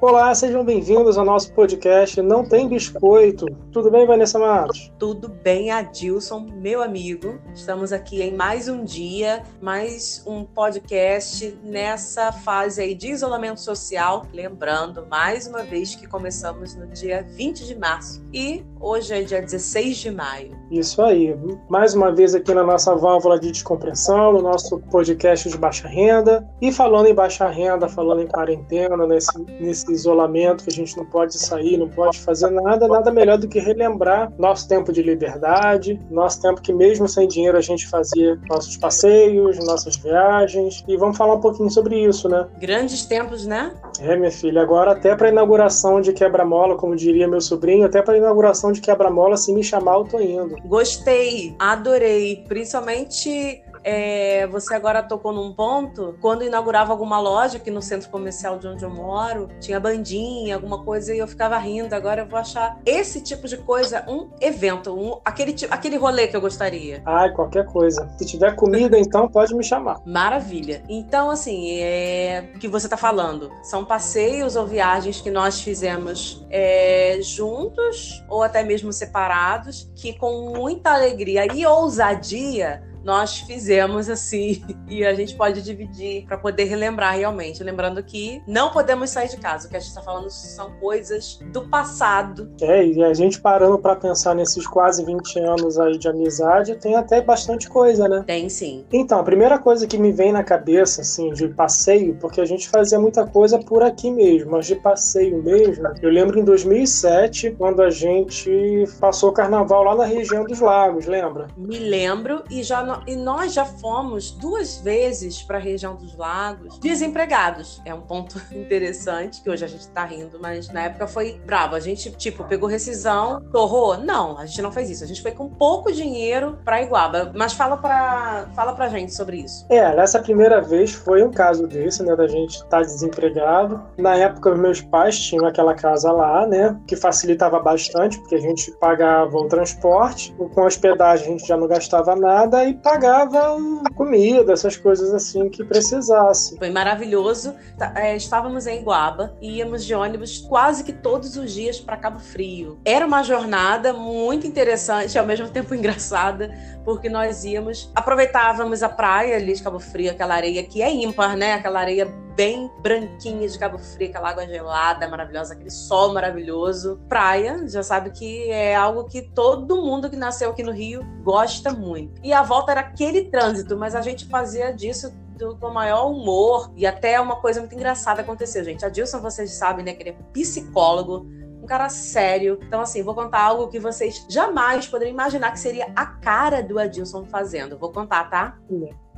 Olá, sejam bem-vindos ao nosso podcast Não Tem Biscoito. Tudo bem, Vanessa Matos? Tudo bem, Adilson, meu amigo. Estamos aqui em mais um dia, mais um podcast nessa fase aí de isolamento social. Lembrando, mais uma vez, que começamos no dia 20 de março e hoje é dia 16 de maio. Isso aí. Mais uma vez aqui na nossa válvula de descompressão, no nosso podcast de baixa renda. E falando em baixa renda, falando em quarentena, nesse, nesse isolamento que a gente não pode sair, não pode fazer nada, nada melhor do que relembrar nosso tempo de liberdade, nosso tempo que mesmo sem dinheiro a gente fazia nossos passeios, nossas viagens. E vamos falar um pouquinho sobre isso, né? Grandes tempos, né? É, minha filha, agora até para inauguração de quebra-mola, como diria meu sobrinho, até para inauguração de quebra-mola, se me chamar, eu tô indo. Gostei, adorei, principalmente é, você agora tocou num ponto. Quando inaugurava alguma loja aqui no centro comercial de onde eu moro, tinha bandinha, alguma coisa, e eu ficava rindo. Agora eu vou achar esse tipo de coisa um evento, um, aquele, aquele rolê que eu gostaria. Ai, qualquer coisa. Se tiver comida, então pode me chamar. Maravilha. Então, assim, é... o que você está falando? São passeios ou viagens que nós fizemos é, juntos ou até mesmo separados, que com muita alegria e ousadia nós fizemos assim e a gente pode dividir para poder relembrar realmente. Lembrando que não podemos sair de casa. O que a gente está falando são coisas do passado. É, e a gente parando para pensar nesses quase 20 anos aí de amizade, tem até bastante coisa, né? Tem sim. Então, a primeira coisa que me vem na cabeça, assim, de passeio, porque a gente fazia muita coisa por aqui mesmo, mas de passeio mesmo, eu lembro em 2007, quando a gente passou o carnaval lá na região dos lagos, lembra? Me lembro e já e nós já fomos duas vezes para a região dos lagos desempregados. É um ponto interessante, que hoje a gente está rindo, mas na época foi bravo. A gente, tipo, pegou rescisão, torrou? Não, a gente não fez isso. A gente foi com pouco dinheiro para Iguaba. Mas fala para fala pra gente sobre isso. É, nessa primeira vez foi um caso desse, né, da gente estar tá desempregado. Na época, os meus pais tinham aquela casa lá, né, que facilitava bastante, porque a gente pagava o transporte, com hospedagem a gente já não gastava nada e pagava comida, essas coisas assim que precisasse. Foi maravilhoso. Tá, é, estávamos em Iguaba e íamos de ônibus quase que todos os dias para Cabo Frio. Era uma jornada muito interessante, ao mesmo tempo engraçada, porque nós íamos, aproveitávamos a praia ali de Cabo Frio, aquela areia que é ímpar, né? Aquela areia bem branquinha de Cabo Frio, aquela água gelada maravilhosa, aquele sol maravilhoso. Praia, já sabe que é algo que todo mundo que nasceu aqui no Rio gosta muito. E a volta era aquele trânsito, mas a gente fazia disso do, do, maior humor e até uma coisa muito engraçada aconteceu, gente. A Dilson, vocês sabem, né, que ele é psicólogo, um cara sério. Então, assim, vou contar algo que vocês jamais poderiam imaginar que seria a cara do Adilson fazendo. Vou contar, tá?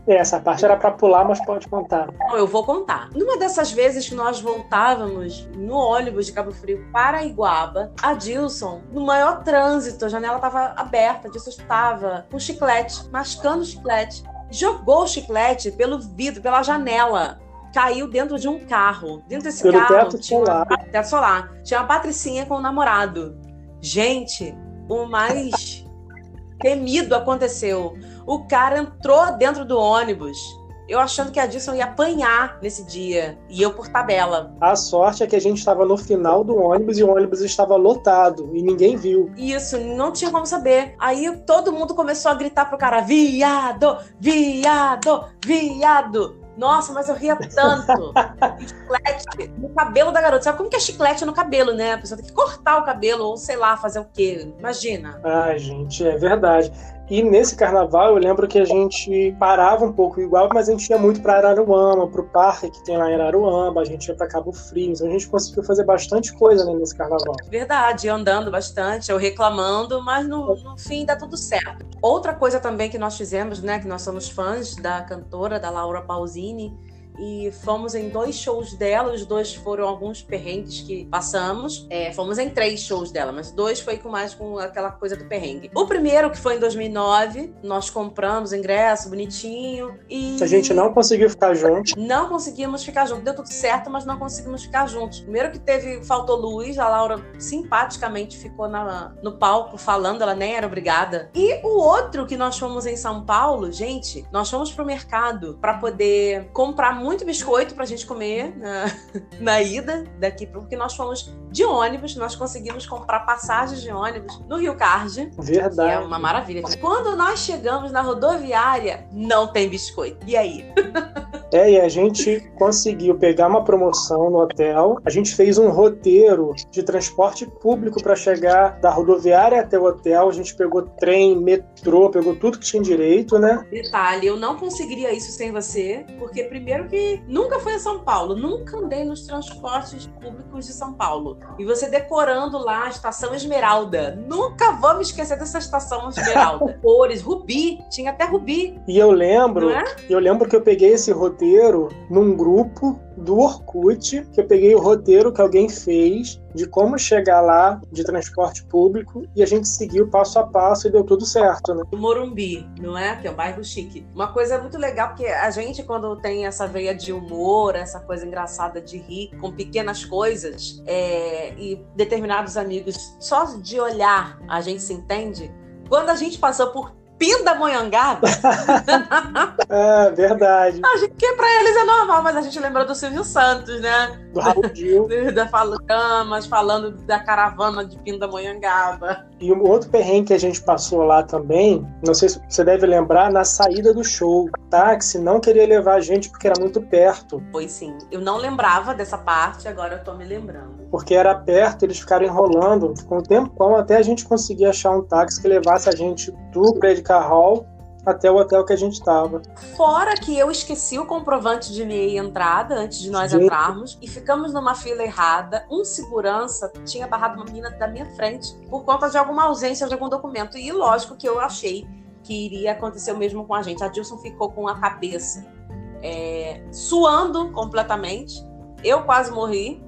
É, essa parte era para pular, mas pode contar. Não, eu vou contar. Numa dessas vezes que nós voltávamos no ônibus de Cabo Frio para Iguaba, a Dilson, no maior trânsito, a janela estava aberta, a Dilson estava com chiclete, mascando chiclete, jogou o chiclete pelo vidro, pela janela caiu dentro de um carro. Dentro desse Pelo carro teto tinha solar. Uma, teto solar. Tinha uma patricinha com o um namorado. Gente, o mais temido aconteceu. O cara entrou dentro do ônibus. Eu achando que a Dilson ia apanhar nesse dia. E eu por tabela. A sorte é que a gente estava no final do ônibus e o ônibus estava lotado e ninguém viu. Isso, não tinha como saber. Aí todo mundo começou a gritar pro cara: viado, viado, viado. Nossa, mas eu ria tanto. chiclete no cabelo da garota. Sabe como que é chiclete no cabelo, né? A pessoa tem que cortar o cabelo ou sei lá, fazer o quê? Imagina. Ai, gente, é verdade. E nesse carnaval eu lembro que a gente parava um pouco igual, mas a gente ia muito para Araruama, para o parque que tem lá em Araruama, a gente ia para Cabo Frio, então a gente conseguiu fazer bastante coisa né, nesse carnaval. Verdade, andando bastante, eu reclamando, mas no, no fim dá tudo certo. Outra coisa também que nós fizemos, né, que nós somos fãs da cantora, da Laura Pausini, e fomos em dois shows dela. Os dois foram alguns perrengues que passamos. É, fomos em três shows dela, mas dois foi com mais com aquela coisa do perrengue. O primeiro, que foi em 2009, nós compramos ingresso bonitinho e. A gente não conseguiu ficar junto. Não conseguimos ficar juntos. Deu tudo certo, mas não conseguimos ficar juntos. Primeiro que teve, faltou luz, a Laura simpaticamente ficou na, no palco falando, ela nem era obrigada. E o outro que nós fomos em São Paulo, gente, nós fomos pro mercado para poder comprar muito biscoito pra gente comer na, na ida daqui, porque nós fomos de ônibus, nós conseguimos comprar passagens de ônibus no Rio Card. Verdade. é uma maravilha. Quando nós chegamos na rodoviária, não tem biscoito. E aí? É, e a gente conseguiu pegar uma promoção no hotel. A gente fez um roteiro de transporte público para chegar da rodoviária até o hotel. A gente pegou trem, metrô, pegou tudo que tinha direito, né? Detalhe, eu não conseguiria isso sem você, porque primeiro que nunca fui a São Paulo, nunca andei nos transportes públicos de São Paulo. E você decorando lá a estação Esmeralda. Nunca vou me esquecer dessa estação Esmeralda. Cores, rubi, tinha até rubi. E eu lembro, é? eu lembro que eu peguei esse roteiro num grupo do Orkut, que eu peguei o roteiro que alguém fez de como chegar lá de transporte público e a gente seguiu passo a passo e deu tudo certo, né? Morumbi, não é? Que é um bairro chique. Uma coisa muito legal, porque a gente, quando tem essa veia de humor, essa coisa engraçada de rir com pequenas coisas, é, e determinados amigos, só de olhar a gente se entende. Quando a gente passou por Pindamonhangaba, É, verdade. a gente, que pra eles é normal, mas a gente lembrou do Silvio Santos, né? Do Raul Gil. Da Falamas, falando da caravana de Pindamonhangaba. E um outro perrengue que a gente passou lá também, não sei se você deve lembrar, na saída do show. O táxi não queria levar a gente porque era muito perto. Foi sim. Eu não lembrava dessa parte, agora eu tô me lembrando. Porque era perto, eles ficaram enrolando. Ficou um tempão até a gente conseguir achar um táxi que levasse a gente do Credit Hall até o hotel que a gente estava. Fora que eu esqueci o comprovante de meia entrada antes de nós Gente. entrarmos e ficamos numa fila errada. Um segurança tinha barrado uma menina da minha frente por conta de alguma ausência de algum documento. E lógico que eu achei que iria acontecer o mesmo com a gente. A Dilson ficou com a cabeça é, suando completamente. Eu quase morri,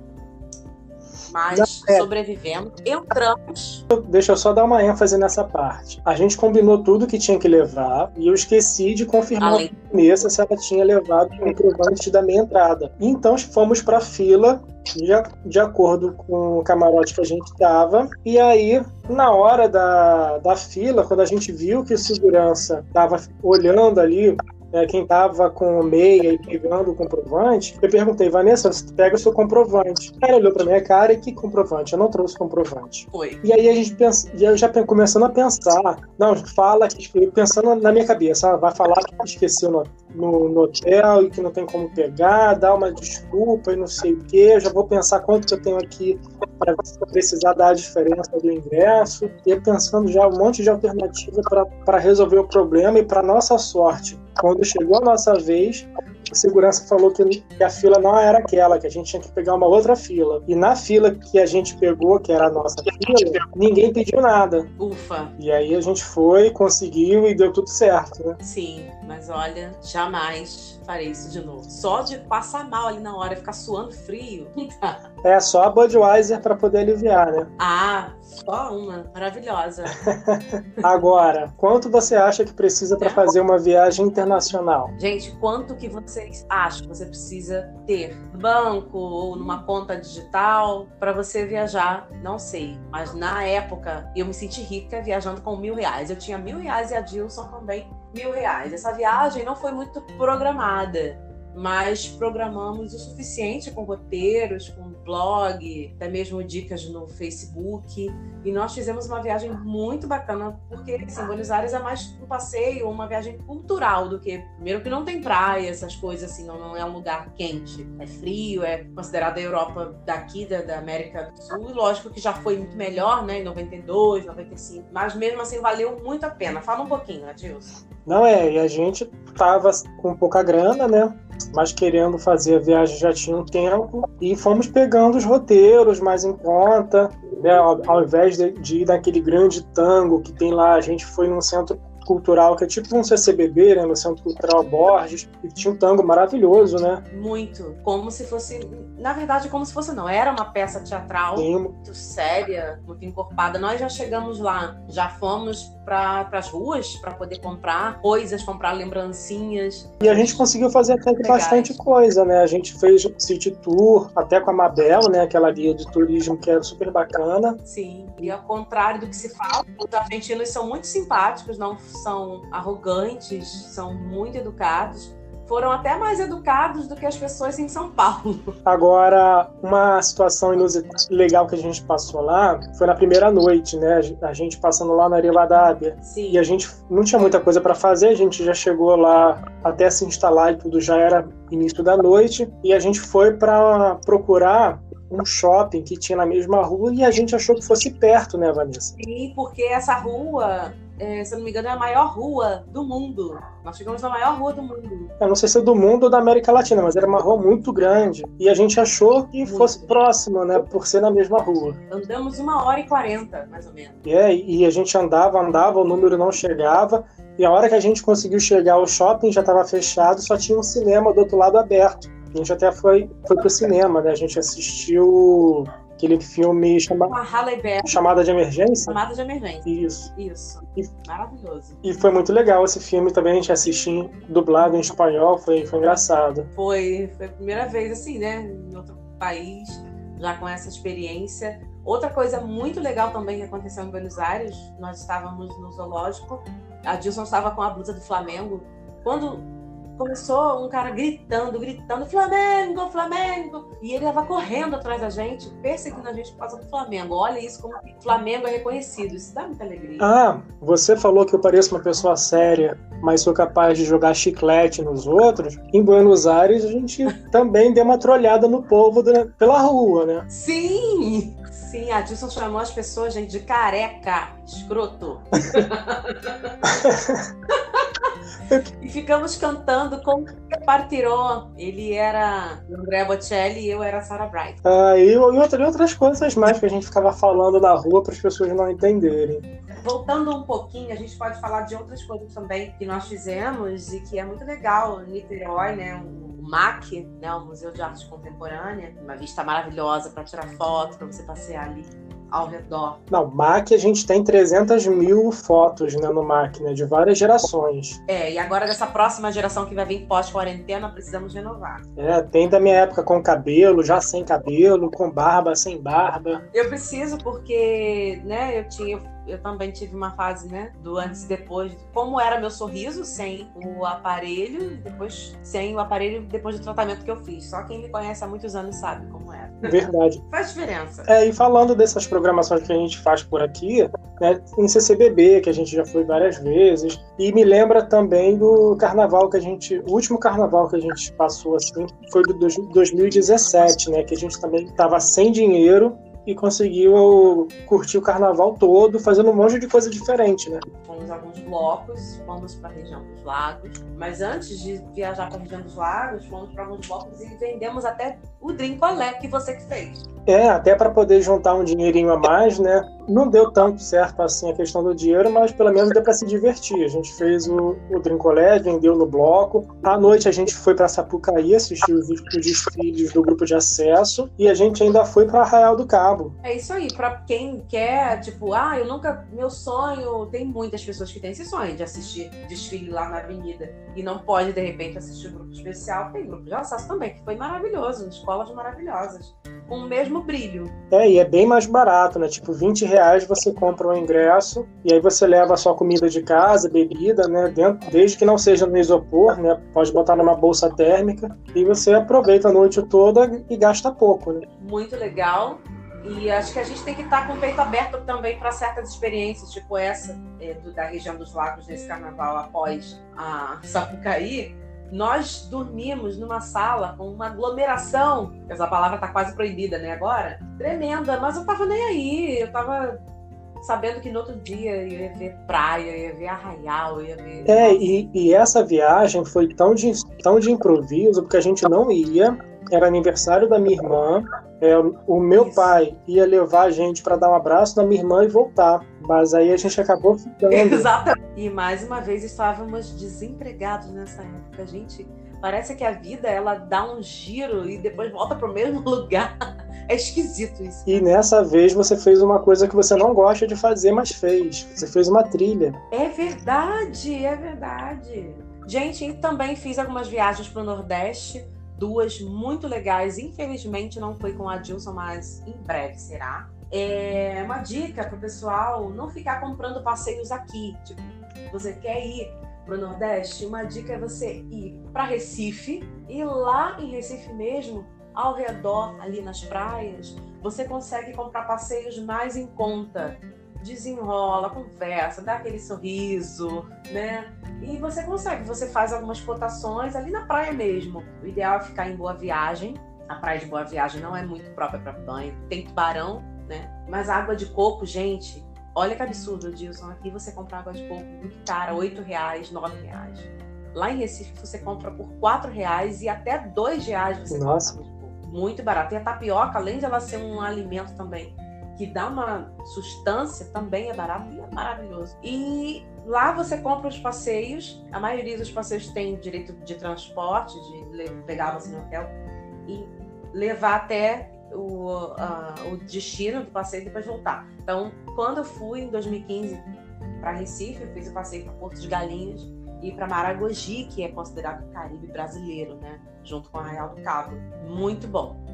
mas É. sobrevivemos. Entramos. Deixa eu só dar uma ênfase nessa parte. A gente combinou tudo que tinha que levar e eu esqueci de confirmar Além a Vanessa se ela tinha levado o comprovante da minha entrada. Então fomos para a fila de, de acordo com o camarote que a gente estava. E aí, na hora da, da fila, quando a gente viu que o segurança estava olhando ali é, quem estava com meia e pegando o comprovante, eu perguntei, Vanessa, você pega o seu comprovante. Ela olhou para minha cara e que comprovante? Eu não trouxe comprovante. foi. E aí a gente pensa, e eu já começando a pensar, não, fala que pensando na minha cabeça, ah, vai falar que esqueceu no, no, no hotel e que não tem como pegar, dá uma desculpa e não sei o quê, eu já vou pensar quanto que eu tenho aqui para precisar dar a diferença do ingresso, e eu pensando já um monte de alternativa para resolver o problema e para nossa sorte, quando chegou a nossa vez, a segurança falou que, a fila não era aquela, que a gente tinha que pegar uma outra fila. E na fila que a gente pegou, que era a nossa fila, ninguém pediu nada. Ufa. E aí a gente foi, conseguiu e deu tudo certo, né? Sim, mas olha, jamais farei isso de novo. Só de passar mal ali na hora, ficar suando frio. É só a Budweiser para poder aliviar, né? ah, só uma. Maravilhosa. Agora, quanto você acha que precisa para fazer uma viagem internacional? Gente, quanto que vocês acham que você precisa ter no banco ou numa conta digital para você viajar? Não sei. Mas na época eu me senti rica viajando com mil reais. Eu tinha mil reais e a Dilson também mil reais. Essa viagem não foi muito programada. Mas programamos o suficiente com roteiros, com blog, até mesmo dicas no Facebook. E nós fizemos uma viagem muito bacana, porque assim, Buenos Aires é mais um passeio, uma viagem cultural do que. Primeiro, que não tem praia, essas coisas assim, não, não é um lugar quente. É frio, é considerada a Europa daqui, da, da América do Sul. E lógico que já foi muito melhor, né? Em 92, 95. Mas mesmo assim, valeu muito a pena. Fala um pouquinho, Adilson. Não é, e a gente tava com pouca grana, né? Mas querendo fazer a viagem já tinha um tempo e fomos pegando os roteiros mais em conta, né? Ao, ao invés de, de ir naquele grande tango que tem lá, a gente foi num centro cultural que é tipo um CCBB, né? No Centro Cultural Borges, e tinha um tango maravilhoso, né? Muito. Como se fosse. Na verdade, como se fosse, não. Era uma peça teatral Tem muito séria, muito encorpada. Nós já chegamos lá, já fomos para as ruas para poder comprar coisas, comprar lembrancinhas. E a gente conseguiu fazer até Legais. bastante coisa, né? A gente fez city tour, até com a Mabel, né? Aquela guia de turismo que era super bacana. Sim. E ao contrário do que se fala, os argentinos são muito simpáticos, não são arrogantes, são muito educados. foram até mais educados do que as pessoas em São Paulo. Agora, uma situação legal que a gente passou lá foi na primeira noite, né? A gente passando lá na Rivadavia. Sim. E a gente não tinha muita coisa para fazer, a gente já chegou lá até se instalar e tudo já era início da noite. E a gente foi para procurar um shopping que tinha na mesma rua e a gente achou que fosse perto, né, Vanessa? Sim, porque essa rua é, se eu não me engano, é a maior rua do mundo. Nós chegamos na maior rua do mundo. Eu não sei se é do mundo ou da América Latina, mas era uma rua muito grande. E a gente achou que muito fosse próximo, né? Por ser na mesma rua. Andamos uma hora e quarenta, mais ou menos. É, e a gente andava, andava, o número não chegava. E a hora que a gente conseguiu chegar ao shopping já estava fechado, só tinha um cinema do outro lado aberto. A gente até foi, foi pro cinema, né? A gente assistiu aquele filme chama... Chamada de Emergência. Chamada de Emergência. Isso. Isso. E... Maravilhoso. E foi muito legal esse filme também, a gente assistiu dublado em espanhol, foi, foi engraçado. Foi, foi a primeira vez assim, né, em outro país, já com essa experiência. Outra coisa muito legal também que aconteceu em Buenos Aires, nós estávamos no zoológico, a Dilson estava com a blusa do Flamengo. Quando começou um cara gritando, gritando, Flamengo, Flamengo! E ele estava correndo atrás da gente, perseguindo a gente por causa do Flamengo. Olha isso como o Flamengo é reconhecido. Isso dá muita alegria. Ah, você falou que eu pareço uma pessoa séria, mas sou capaz de jogar chiclete nos outros. Em Buenos Aires, a gente também deu uma trolhada no povo pela rua, né? Sim! Sim, a Dilson chamou as pessoas, gente, de careca, escroto. e ficamos cantando com Partiró. Ele era André Bocelli e eu era Sarah Bright. Ah, e, e outras coisas mais que a gente ficava falando na rua para as pessoas não entenderem. Voltando um pouquinho, a gente pode falar de outras coisas também que nós fizemos e que é muito legal. Niterói, né? O MAC, né? o Museu de Arte Contemporânea, uma vista maravilhosa para tirar foto, para você passear ali ao redor. Não, MAC a gente tem 300 mil fotos né, no MAC, né, de várias gerações. É, e agora dessa próxima geração que vai vir pós-quarentena, precisamos renovar. É, tem da minha época com cabelo, já sem cabelo, com barba, sem barba. Eu preciso porque, né, eu tinha eu também tive uma fase, né, do antes e depois, como era meu sorriso sem o aparelho, depois sem o aparelho depois do tratamento que eu fiz. Só quem me conhece há muitos anos sabe como era. Verdade. Faz diferença. É, e falando dessas programações que a gente faz por aqui, né, em CCBB, que a gente já foi várias vezes, e me lembra também do carnaval que a gente, o último carnaval que a gente passou assim, foi do 2017, né, que a gente também estava sem dinheiro e conseguiu curtir o carnaval todo, fazendo um monte de coisa diferente, né? Fomos alguns blocos, fomos para a região dos lagos, mas antes de viajar para a região dos lagos, fomos para alguns blocos e vendemos até o Drincolé que você que fez. É, até para poder juntar um dinheirinho a mais, né? Não deu tanto certo assim a questão do dinheiro, mas pelo menos deu para se divertir. A gente fez o, o Drincolé, vendeu no bloco. À noite a gente foi para Sapucaí assistir os, os desfiles do grupo de acesso e a gente ainda foi para Arraial do Cabo. É isso aí, para quem quer, tipo, ah, eu nunca, meu sonho, tem muitas pessoas que têm esse sonho de assistir desfile lá na avenida e não pode de repente assistir o grupo especial. Tem grupo de acesso também, que foi maravilhoso, escolas maravilhosas, com o mesmo brilho. É, e é bem mais barato, né? Tipo, 20 reais você compra um ingresso e aí você leva a sua comida de casa, bebida, né? Dentro, desde que não seja no isopor, né? Pode botar numa bolsa térmica e você aproveita a noite toda e gasta pouco, né? Muito legal. E acho que a gente tem que estar com o peito aberto também para certas experiências, tipo essa é, do, da região dos lagos nesse carnaval após a Sapucaí, nós dormimos numa sala com uma aglomeração, essa palavra está quase proibida, né, agora? Tremenda, mas eu tava nem aí, eu tava sabendo que no outro dia eu ia ver praia, ia ver arraial, ia ver. É, e, e essa viagem foi tão de, tão de improviso, porque a gente não ia, era aniversário da minha irmã, é, o meu Isso. pai ia levar a gente para dar um abraço na minha irmã e voltar. Mas aí a gente acabou ficando. Exatamente. E mais uma vez estávamos desempregados nessa época. Gente, parece que a vida ela dá um giro e depois volta para o mesmo lugar. É esquisito isso. E nessa vez você fez uma coisa que você não gosta de fazer, mas fez. Você fez uma trilha. É verdade, é verdade. Gente, e também fiz algumas viagens para o Nordeste duas muito legais. Infelizmente não foi com a Dilson, mas em breve será. É uma dica para o pessoal não ficar comprando passeios aqui. Tipo, você quer ir para o Nordeste, uma dica é você ir para Recife e lá em Recife mesmo, ao redor, ali nas praias, você consegue comprar passeios mais em conta. Desenrola, conversa, dá aquele sorriso, né? E você consegue, você faz algumas cotações ali na praia mesmo. O ideal é ficar em Boa Viagem. A praia de Boa Viagem não é muito própria para banho, tem tubarão, né? Mas água de coco, gente, olha que absurdo, Dilson. Aqui você compra água de coco muito cara, R$ reais, R$ reais. Lá em Recife você compra por R$ reais e até R$ reais você Nossa. compra muito barato. E a tapioca, além de ela ser um alimento também que dá uma sustância, também é barato e é maravilhoso. E lá você compra os passeios, a maioria dos passeios tem direito de transporte, de pegar você no hotel e levar até o, uh, o destino do passeio e depois voltar. Então, quando eu fui em 2015 para Recife, eu fiz o passeio para Porto de Galinhas e para Maragogi, que é considerado o Caribe brasileiro, né? Junto com Arraial do Cabo. Muito bom.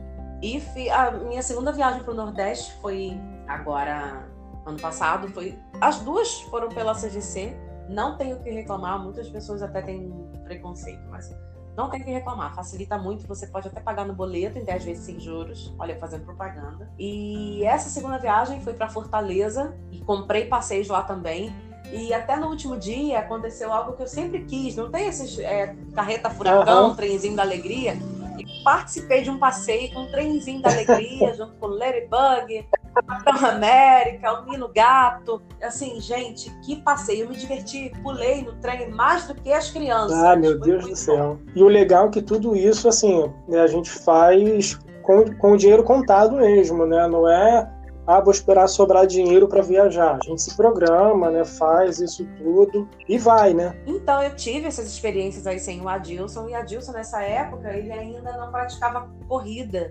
E a minha segunda viagem para o Nordeste foi agora, ano passado. Foi, as duas foram pela CGC. Não tenho o que reclamar, muitas pessoas até têm preconceito, mas não tem que reclamar, facilita muito. Você pode até pagar no boleto em 10 vezes sem juros. Olha, fazendo propaganda. E essa segunda viagem foi para Fortaleza e comprei passeios lá também. E até no último dia aconteceu algo que eu sempre quis. Não tem esses é, carreta furacão, uhum. trenzinho da alegria? E participei de um passeio com um trenzinho da alegria, junto com o Ladybug, Capitão América, o Nino Gato. Assim, gente, que passeio. Eu me diverti, pulei no trem mais do que as crianças. Ah, meu Foi Deus do céu. Bom. E o legal é que tudo isso, assim, né, a gente faz com, com o dinheiro contado mesmo, né? Não é ah, vou esperar sobrar dinheiro para viajar. A gente se programa, né? Faz isso tudo e vai, né? Então eu tive essas experiências aí sem o Adilson e Adilson nessa época ele ainda não praticava corrida.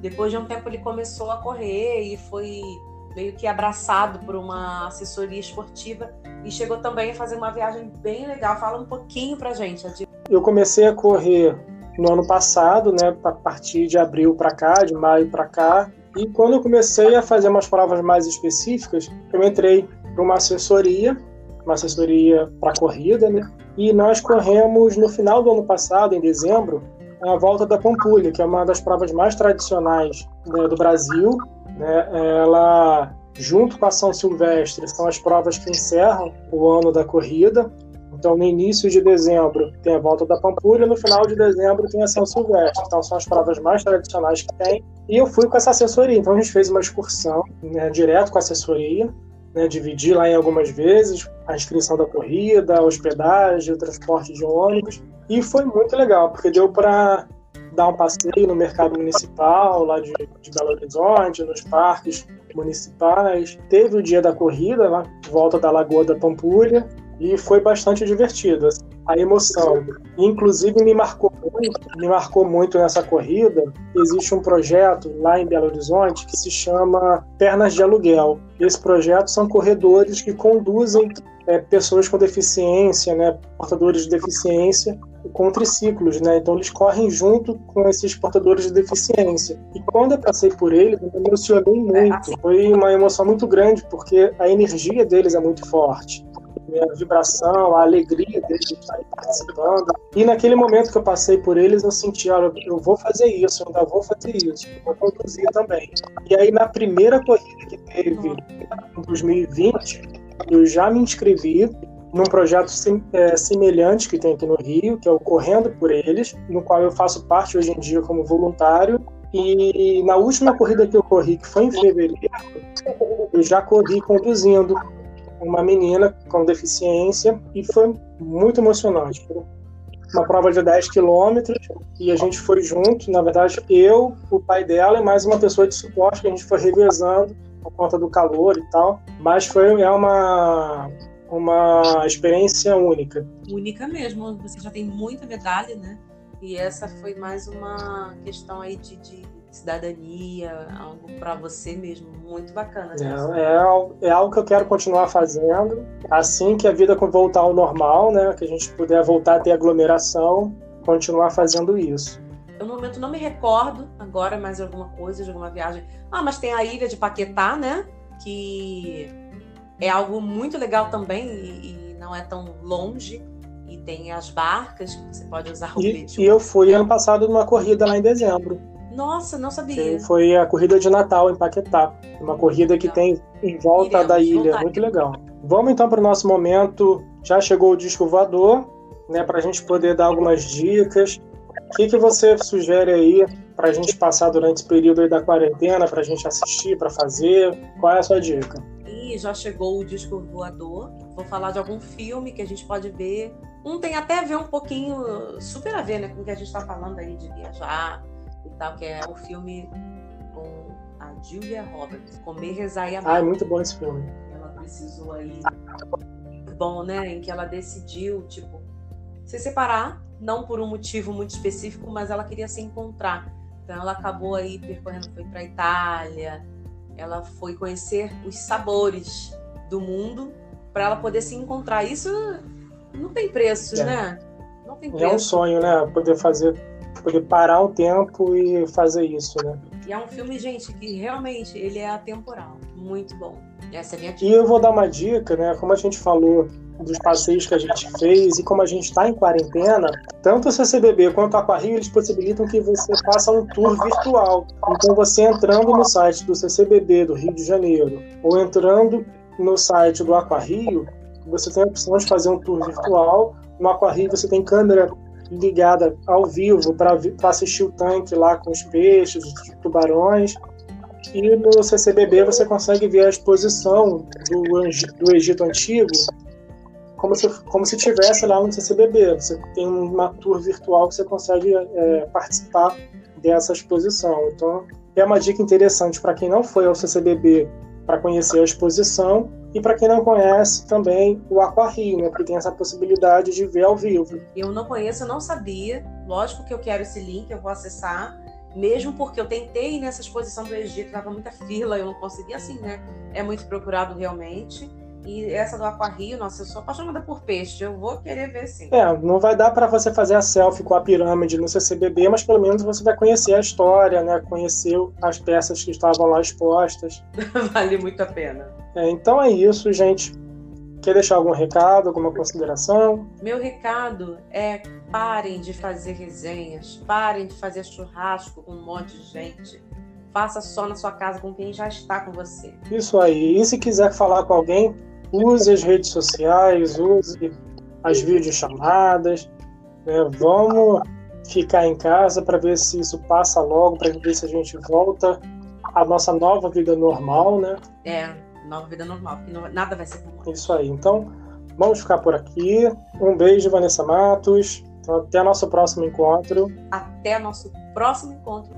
Depois de um tempo ele começou a correr e foi meio que abraçado por uma assessoria esportiva e chegou também a fazer uma viagem bem legal. Fala um pouquinho pra gente, Adilson. Eu comecei a correr no ano passado, né, a partir de abril para cá, de maio para cá, e quando eu comecei a fazer umas provas mais específicas, eu entrei para uma assessoria, uma assessoria para corrida, né? E nós corremos no final do ano passado, em dezembro, a volta da Pampulha, que é uma das provas mais tradicionais né, do Brasil. Né? Ela, junto com a São Silvestre, são as provas que encerram o ano da corrida. Então, no início de dezembro tem a volta da Pampulha, no final de dezembro tem a São Silvestre. Então, são as provas mais tradicionais que tem. E eu fui com essa assessoria. Então, a gente fez uma excursão né, direto com a assessoria, né, dividi lá em algumas vezes a inscrição da corrida, a hospedagem, o transporte de ônibus. E foi muito legal, porque deu para dar um passeio no mercado municipal, lá de, de Belo Horizonte, nos parques municipais. Teve o dia da corrida, lá, volta da Lagoa da Pampulha e foi bastante divertido. Assim, a emoção, inclusive me marcou muito, me marcou muito nessa corrida. Existe um projeto lá em Belo Horizonte que se chama Pernas de Aluguel. Esse projeto são corredores que conduzem é, pessoas com deficiência, né, portadores de deficiência, com triciclos, né? Então eles correm junto com esses portadores de deficiência. E quando eu passei por eles, eu me emocionei muito. Foi uma emoção muito grande porque a energia deles é muito forte a vibração, a alegria deles de estarem participando. E naquele momento que eu passei por eles, eu senti, olha, eu vou fazer isso, eu ainda vou fazer isso, eu vou conduzir também. E aí, na primeira corrida que teve, em 2020, eu já me inscrevi num projeto é, semelhante que tem aqui no Rio, que é o Correndo por Eles, no qual eu faço parte hoje em dia como voluntário. E na última corrida que eu corri, que foi em fevereiro, eu já corri conduzindo uma menina com deficiência e foi muito emocionante. Uma prova de 10 quilômetros e a gente foi junto, na verdade, eu, o pai dela e mais uma pessoa de suporte que a gente foi revezando por conta do calor e tal. Mas foi é uma, uma experiência única. Única mesmo, você já tem muita medalha, né? E essa foi mais uma questão aí de, de cidadania, algo para você mesmo, muito bacana. Né? É, é, é, algo que eu quero continuar fazendo. Assim que a vida voltar ao normal, né, que a gente puder voltar a ter aglomeração, continuar fazendo isso. Eu no momento não me recordo agora mais alguma coisa, de alguma viagem. Ah, mas tem a ilha de Paquetá, né? Que é algo muito legal também e, e não é tão longe. E tem as barcas que você pode usar o E, e eu fui ano passado numa corrida lá em dezembro. Nossa, não sabia. que foi a corrida de Natal em Paquetá. Uma corrida que tem em volta Iremos, da ilha. vontade. Muito legal. Vamos então para o nosso momento. Já chegou o disco voador, né? Para a gente poder dar algumas dicas. O que, que você sugere aí para a gente passar durante esse período aí da quarentena, para a gente assistir, para fazer? Qual é a sua dica? E já chegou o disco voador. Vou falar de algum filme que a gente pode ver. Um tem até a ver um pouquinho, super a ver, né, com o que a gente está falando aí de viajar tal, que é o filme com a Julia Roberts, Comer, Rezar e Ah, é Amar. muito bom esse filme. Ela precisou aí. Bom, né? Em que ela decidiu, tipo, se separar, não por um motivo muito específico, mas ela queria se encontrar. Então ela acabou aí percorrendo, foi para Itália, ela foi conhecer os sabores do mundo para ela poder se encontrar. Isso não tem preço, É. né? Não tem É um preço. sonho, né? Poder fazer, poder parar um tempo e fazer isso, né? E é um filme, gente, que realmente ele é atemporal. Muito bom. Essa é a minha E dica. eu vou dar uma dica, né? Como a gente falou dos passeios que a gente fez e como a gente está em quarentena, tanto o CCBB quanto a Aquarrio, eles possibilitam que você faça um tour virtual. Então, você entrando no site do CCBB do Rio de Janeiro ou entrando no site do Aquarrio, você tem a opção de fazer um tour virtual. No Aquarrio, você tem câmera ligada ao vivo para assistir o tanque lá com os peixes, os tubarões. E no CCBB você consegue ver a exposição do, do Egito Antigo como se, como se tivesse lá no CCBB. Você tem uma tour virtual que você consegue é, participar dessa exposição. Então, é uma dica interessante para quem não foi ao CCBB para conhecer a exposição e para quem não conhece também o Aquarrio, né, porque tem essa possibilidade de ver ao vivo. Eu não conheço, eu não sabia. Lógico que eu quero esse link, eu vou acessar. Mesmo porque eu tentei nessa exposição do Egito, tava muita fila, eu não consegui assim, né? É muito procurado realmente. E essa do Aquarrio, nossa, eu sou apaixonada por peixe, eu vou querer ver sim. É, não vai dar para você fazer a selfie com a pirâmide no CCBB, mas pelo menos você vai conhecer a história, né? Conhecer as peças que estavam lá expostas. vale muito a pena. É, então é isso, gente. Quer deixar algum recado, alguma consideração? Meu recado é parem de fazer resenhas, parem de fazer churrasco com um monte de gente. Faça só na sua casa com quem já está com você. Isso aí. E se quiser falar com alguém, use as redes sociais, use as videochamadas. Né? Vamos ficar em casa para ver se isso passa logo, para ver se a gente volta à nossa nova vida normal, né? É, nova vida normal, porque não- nada vai ser como. Isso aí. Então, vamos ficar por aqui. Um beijo, Vanessa Matos. Então, até nosso próximo encontro. Até nosso próximo encontro.